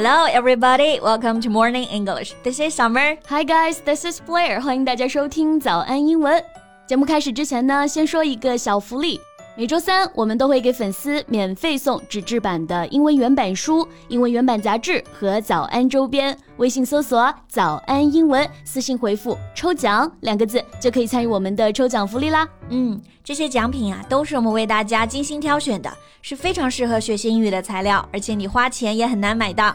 Hello, everybody. Welcome to Morning English. This is Summer. Hi guys, this is Blair. 欢迎大家收听早安英文。节目开始之前呢，先说一个小福利。每周三，我们都会给粉丝免费送纸质版的英文原版书、英文原版杂志和早安周边。微信搜索“早安英文”，私信回复“抽奖”两个字，就可以参与我们的抽奖福利啦。嗯，这些奖品啊，都是我们为大家精心挑选的，是非常适合学习英语的材料，而且你花钱也很难买到。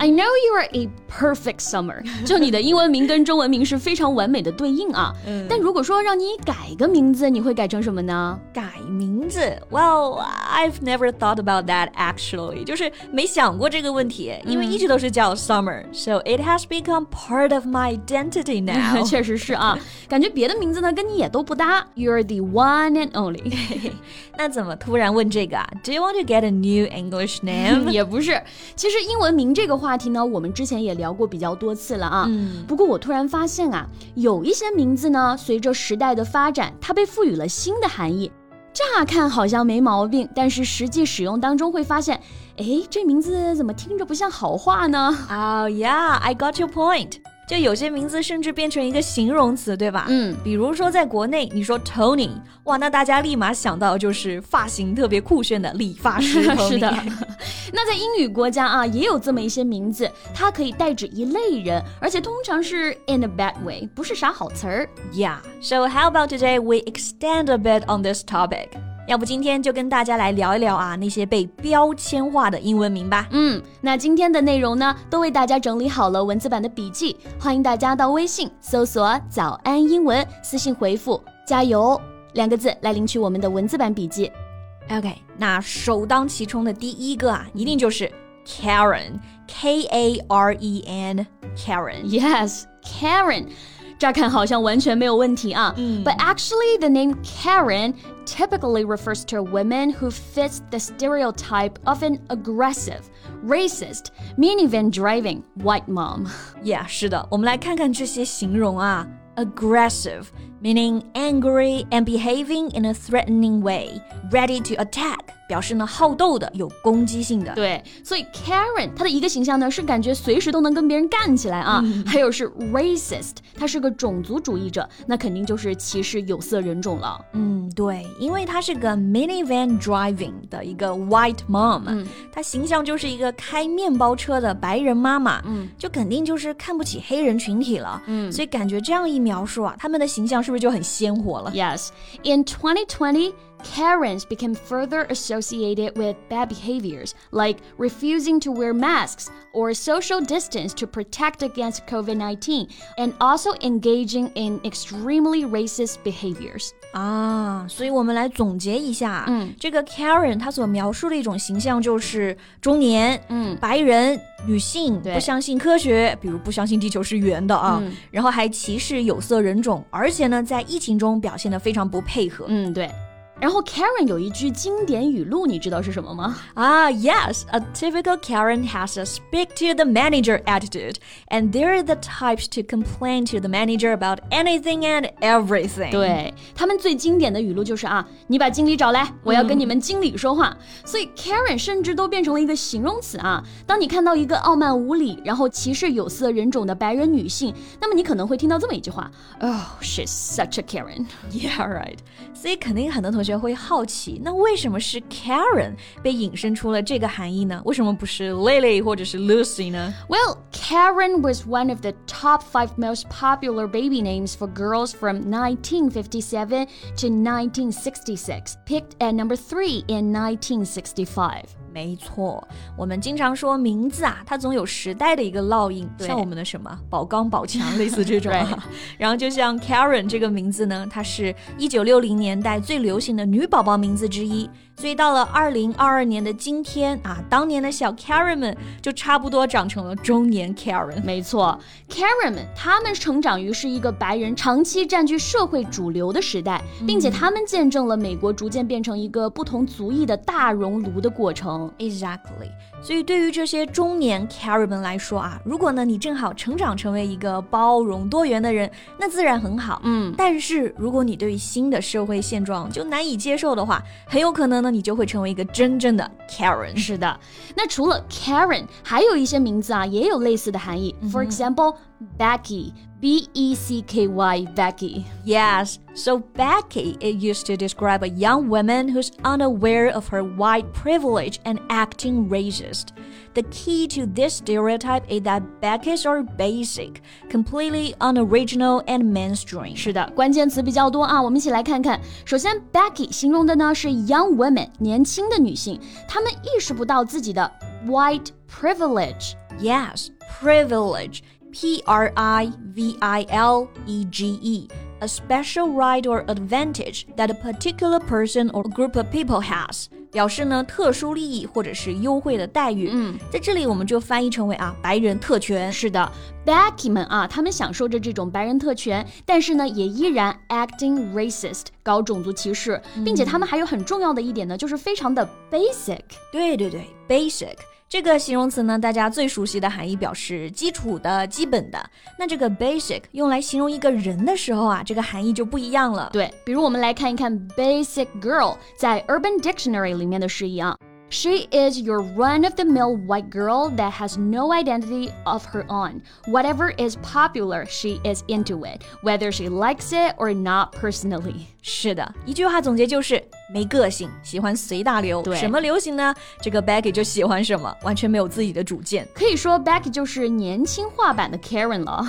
I know you are a perfect summer，就你的英文名跟中文名是非常完美的对应啊。嗯、但如果说让你改个名字，你会改成什么呢？改名字？Well, I've never thought about that actually，就是没想过这个问题，因为一直都是叫 Summer，so it has become part of my identity now。确实是啊，感觉别的名字呢跟你也都不搭。You're the one and only。那怎么突然问这个啊？Do you want to get a new English name？也不是，其实英文名这个。 话题呢，我们之前也聊过比较多次了啊。嗯，不过我突然发现啊，有一些名字呢，随着时代的发展，它被赋予了新的含义。乍看好像没毛病，但是实际使用当中会发现，哎，这名字怎么听着不像好话呢？Oh yeah, I got your point. 就有些名字甚至变成一个形容词，对吧？嗯，比如说在国内，你说 Tony，哇，那大家立马想到就是发型特别酷炫的理发师。是的。那在英语国家啊，也有这么一些名字，它可以代指一类人，而且通常是 in a bad way，不是啥好词儿。Yeah. So how about today we extend a bit on this topic? 要不今天就跟大家来聊一聊啊那些被标签化的英文名吧。嗯，那今天的内容呢，都为大家整理好了文字版的笔记，欢迎大家到微信搜索“早安英文”，私信回复“加油”两个字来领取我们的文字版笔记。OK，那首当其冲的第一个啊，一定就是 Karen，K A R E N，Karen。Yes，Karen。乍看好像完全没有问题啊。Mm. But actually, the name Karen typically refers to a woman who fits the stereotype of an aggressive, racist, minivan driving white mom. Yeah，是的，我们来看看这些形容啊。Aggressive meaning angry and behaving in a threatening way, ready to attack. 表示呢好斗的、有攻击性的。对，所以 Karen 她的一个形象呢是感觉随时都能跟别人干起来啊。嗯、还有是 racist，她是个种族主义者，那肯定就是歧视有色人种了。嗯，对，因为她是个 minivan driving 的一个 white mom，嗯，她形象就是一个开面包车的白人妈妈，嗯，就肯定就是看不起黑人群体了。嗯，所以感觉这样一描述啊，他们的形象是不是就很鲜活了？Yes，in 2020. Karens became further associated with bad behaviors, like refusing to wear masks or social distance to protect against COVID 19, and also engaging in extremely racist behaviors. 啊，所以我们来总结一下，嗯，这个 Karen 她所描述的一种形象就是中年，嗯，白人女性，不相信科学，比如不相信地球是圆的啊，嗯、然后还歧视有色人种，而且呢，在疫情中表现得非常不配合。嗯，对。 然后 Karen 有一句经典语录，你知道是什么吗？啊、ah,，Yes，a typical Karen has a speak to the manager attitude, and they're the types to complain to the manager about anything and everything。对他们最经典的语录就是啊，你把经理找来，我要跟你们经理说话。嗯、所以 Karen 甚至都变成了一个形容词啊。当你看到一个傲慢无礼，然后歧视有色人种的白人女性，那么你可能会听到这么一句话：Oh, she's such a Karen. Yeah, right. 所以肯定很多同 学。学会好奇，那为什么是 Karen 被引申出了这个含义呢？为什么不是 Lily 或者是 Lucy 呢？Well, Karen was one of the top five most popular baby names for girls from 1957 to 1966, picked at number three in 1965. 没错，我们经常说名字啊，它总有时代的一个烙印，像我们的什么宝钢、宝强，类似这种。然后就像 Karen 这个名字呢，它是一九六零年代最流行 的女宝宝名字之一。所以到了二零二二年的今天啊，当年的小 Karen 们就差不多长成了中年 Karen。没错，Karen 们他们成长于是一个白人长期占据社会主流的时代，并且他们见证了美国逐渐变成一个不同族裔的大熔炉的过程。Exactly。所以对于这些中年 Karen 们来说啊，如果呢你正好成长成为一个包容多元的人，那自然很好。嗯，但是如果你对于新的社会现状就难以接受的话，很有可能呢你就会成为一个真正的 Karen。是的，那除了 Karen，还有一些名字啊也有类似的含义。For example, Becky. B E C K Y, Becky. Yes, so Becky it used to describe a young woman who's unaware of her white privilege and acting racist. The key to this stereotype is that Beckies are basic, completely unoriginal and mainstream. 是的，关键词比较多啊，我们一起来看看。首先，Becky 形容的呢是 young women 年轻的女性，她们意识不到自己的 white privilege。 Yes, privilege. P R I V I L E G E. A special right or advantage that a particular person or group of people has. 表示呢特殊利益或者是优惠的待遇。嗯，在这里我们就翻译成为啊白人特权。是的，Becky 们啊，他们享受着这种白人特权，但是呢，也依然 acting racist，搞种族歧视，并且他们还有很重要的一点呢，就是非常的 basic。对对对，basic 这个形容词呢，大家最熟悉的含义表示基础的、基本的。那这个 basic 用来形容一个人的时候啊，这个含义就不一样了。对，比如我们来看一看 basic girl 在 Urban Dictionary 里面的释义啊。She is your run of the mill white girl that has no identity of her own. Whatever is popular, she is into it, whether she likes it or not personally. 是的，一句话总结就是没个性，喜欢随大流。对什么流行呢？这个 Becky 就喜欢什么，完全没有自己的主见。可以说 Becky 就是年轻化版的 Karen 了。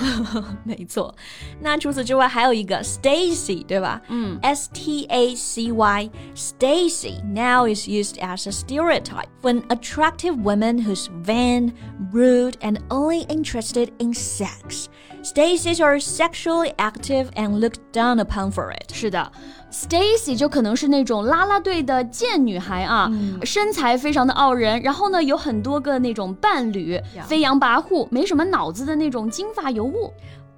没错。那除此之外还有一个 Stacy，对吧？嗯，S T A C Y Stacy now is used as a stereotype for an attractive woman who's vain, rude, and only interested in sex. Stacy's are sexually active and looked down upon for it. 是的 ，Stacy 就可能是那种啦啦队的贱女孩啊，身材非常的傲人，然后呢有很多个那种伴侣.飞扬跋扈，没什么脑子的那种金发尤物。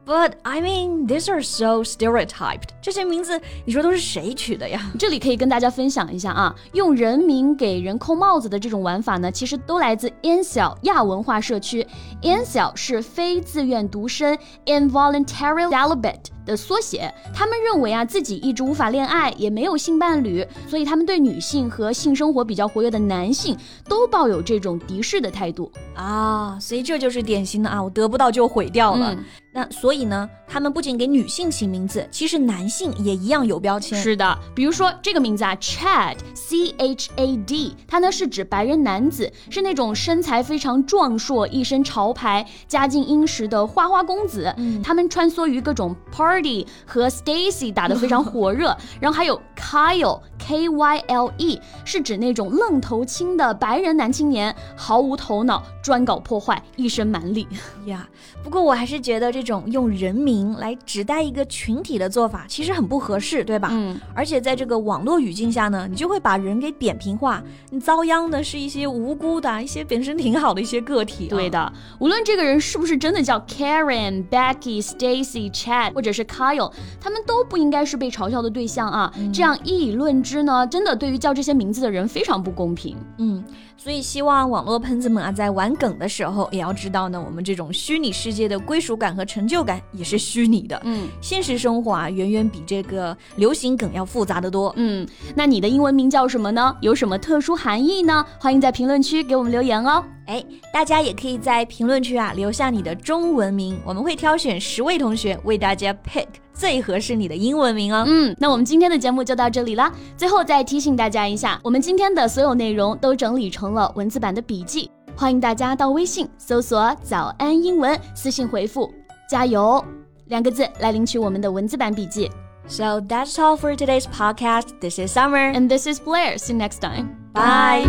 But I mean, these are so stereotyped. 这些名字，你说都是谁取的呀？这里可以跟大家分享一下啊，用人名给人扣帽子的这种玩法呢，其实都来自 incel 亚文化社区。incel 是非自愿独身 （involuntary celibate） 的缩写。他们认为啊，自己一直无法恋爱，也没有性伴侣，所以他们对女性和性生活比较活跃的男性都抱有这种敌视的态度。啊，所以这就是典型的啊，我得不到就毁掉了。嗯那所以呢，他们不仅给女性起名字，其实男性也一样有标签。是的，比如说这个名字啊，Chad，C H A D，它呢是指白人男子，是那种身材非常壮硕、一身潮牌、家境殷实的花花公子。嗯他们穿梭于各种 party 和 Stacy 打得非常火热，然后还有 Kyle，K Y L E，是指那种愣头青的白人男青年，毫无头脑，专搞破坏，一身蛮力。呀不过我还是觉得这种用人名来指代一个群体的做法，其实很不合适，对吧？嗯，而且在这个网络语境下呢，你就会把人给扁平化，你遭殃的是一些无辜的、一些本身挺好的一些个体、啊。对的，无论这个人是不是真的叫 Karen、Becky、Stacy、Chad 或者是 Kyle，他们都不应该是被嘲笑的对象啊。这样一以论之呢，真的对于叫这些名字的人非常不公平。嗯，所以希望网络喷子们啊，在玩梗的时候，也要知道呢，我们这种虚拟世界的归属感和成就感也是虚拟的。嗯现实生活啊，远远比这个流行梗要复杂的多。嗯，那你的英文名叫什么呢？有什么特殊含义呢？欢迎在评论区给我们留言哦。哎，大家也可以在评论区啊留下你的中文名，我们会挑选十位同学为大家 pick 最合适你的英文名哦。嗯，那我们今天的节目就到这里啦。最后再提醒大家一下，我们今天的所有内容都整理成了文字版的笔记，欢迎大家到微信搜索“早安英文”，私信回复“加油”两个字来领取我们的文字版笔记。 So that's all for today's podcast. This is Summer. And this is Blair. See you next time. Bye.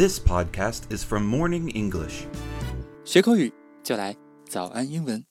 This podcast is from Morning English. 学口语就来早安英文。